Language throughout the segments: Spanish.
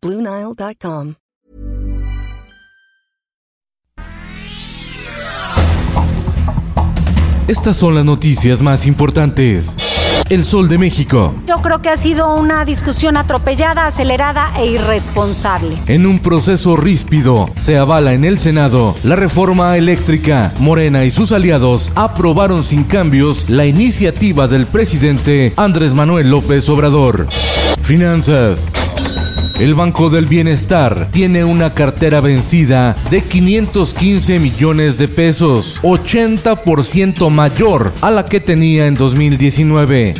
Bluenile.com. Estas son las noticias más importantes. El Sol de México. Yo creo que ha sido una discusión atropellada, acelerada e irresponsable. En un proceso ríspido, se avala en el Senado la reforma eléctrica. Morena y sus aliados aprobaron sin cambios la iniciativa del presidente Andrés Manuel López Obrador. Finanzas. El Banco del Bienestar tiene una cartera vencida de 515 millones de pesos, 80% mayor a la que tenía en 2019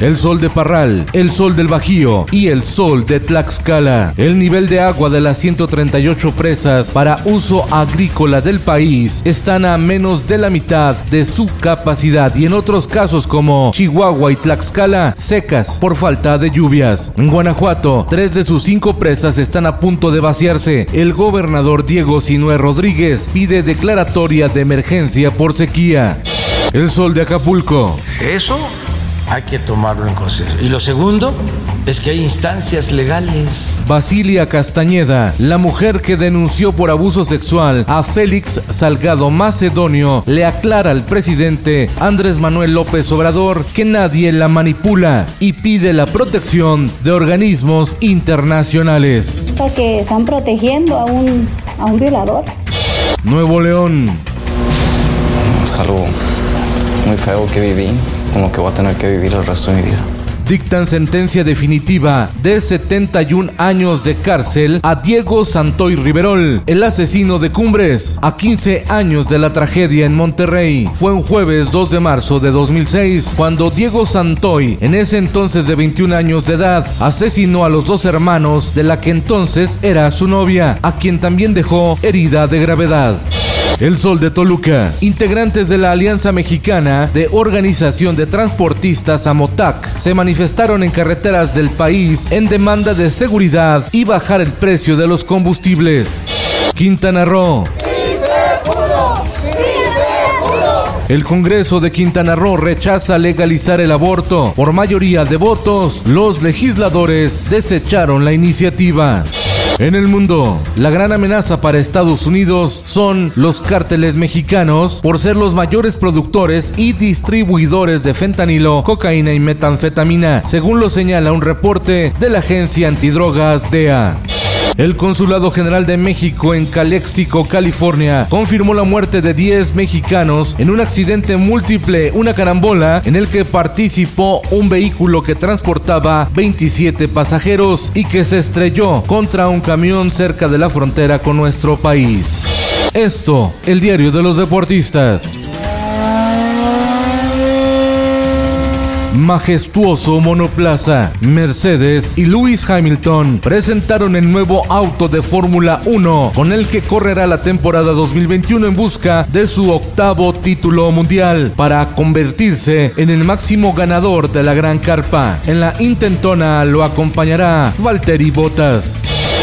el sol de Parral, el sol del Bajío y el sol de Tlaxcala. El nivel de agua de las 138 presas para uso agrícola del país están a menos de la mitad de su capacidad y en otros casos como Chihuahua y Tlaxcala secas por falta de lluvias. En Guanajuato, tres de sus cinco presas están a punto de vaciarse. El gobernador Diego Sinue Rodríguez pide declaratoria de emergencia por sequía. El sol de Acapulco. Eso hay que tomarlo en consideración. Y lo segundo es que hay instancias legales. Basilia Castañeda, la mujer que denunció por abuso sexual a Félix Salgado Macedonio, le aclara al presidente Andrés Manuel López Obrador que nadie la manipula y pide la protección de organismos internacionales. Porque están protegiendo a un, a un violador. Nuevo León. Es algo muy feo que viví con que voy a tener que vivir el resto de mi vida. Dictan sentencia definitiva de 71 años de cárcel a Diego Santoy Riverol, el asesino de Cumbres, a 15 años de la tragedia en Monterrey. Fue un jueves 2 de marzo de 2006 cuando Diego Santoy, en ese entonces de 21 años de edad, asesinó a los dos hermanos de la que entonces era su novia, a quien también dejó herida de gravedad. El Sol de Toluca. Integrantes de la Alianza Mexicana de Organización de Transportistas Amotac se manifestaron en carreteras del país en demanda de seguridad y bajar el precio de los combustibles. Quintana Roo. El Congreso de Quintana Roo rechaza legalizar el aborto. Por mayoría de votos, los legisladores desecharon la iniciativa. En el mundo, la gran amenaza para Estados Unidos son los cárteles mexicanos por ser los mayores productores y distribuidores de fentanilo, cocaína y metanfetamina, según lo señala un reporte de la agencia antidrogas DEA. El Consulado General de México en Calexico, California, confirmó la muerte de 10 mexicanos en un accidente múltiple, una carambola, en el que participó un vehículo que transportaba 27 pasajeros y que se estrelló contra un camión cerca de la frontera con nuestro país. Esto, el diario de los deportistas. Majestuoso monoplaza. Mercedes y Lewis Hamilton presentaron el nuevo auto de Fórmula 1 con el que correrá la temporada 2021 en busca de su octavo título mundial para convertirse en el máximo ganador de la Gran Carpa. En la intentona lo acompañará Valtteri Bottas.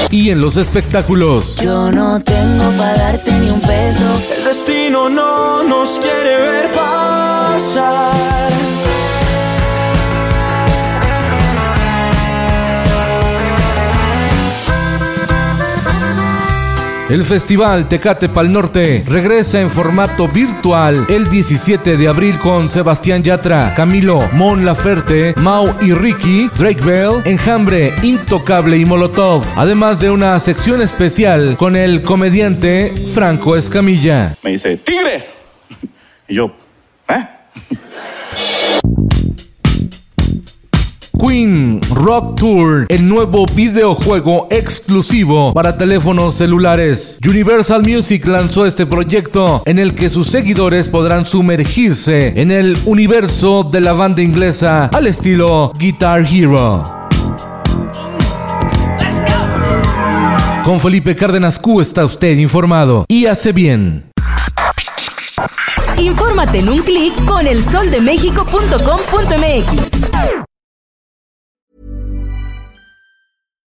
Y en los espectáculos. Yo no tengo para darte ni un peso. El destino no nos quiere El Festival Tecate Pal Norte regresa en formato virtual el 17 de abril con Sebastián Yatra, Camilo, Mon Laferte, Mau y Ricky, Drake Bell, Enjambre, Intocable y Molotov, además de una sección especial con el comediante Franco Escamilla. Me dice, ¡Tigre! Y yo, Queen Rock Tour, el nuevo videojuego exclusivo para teléfonos celulares. Universal Music lanzó este proyecto en el que sus seguidores podrán sumergirse en el universo de la banda inglesa al estilo Guitar Hero. Con Felipe Cárdenas Q está usted informado y hace bien. Infórmate en un clic con elsoldemexico.com.mx.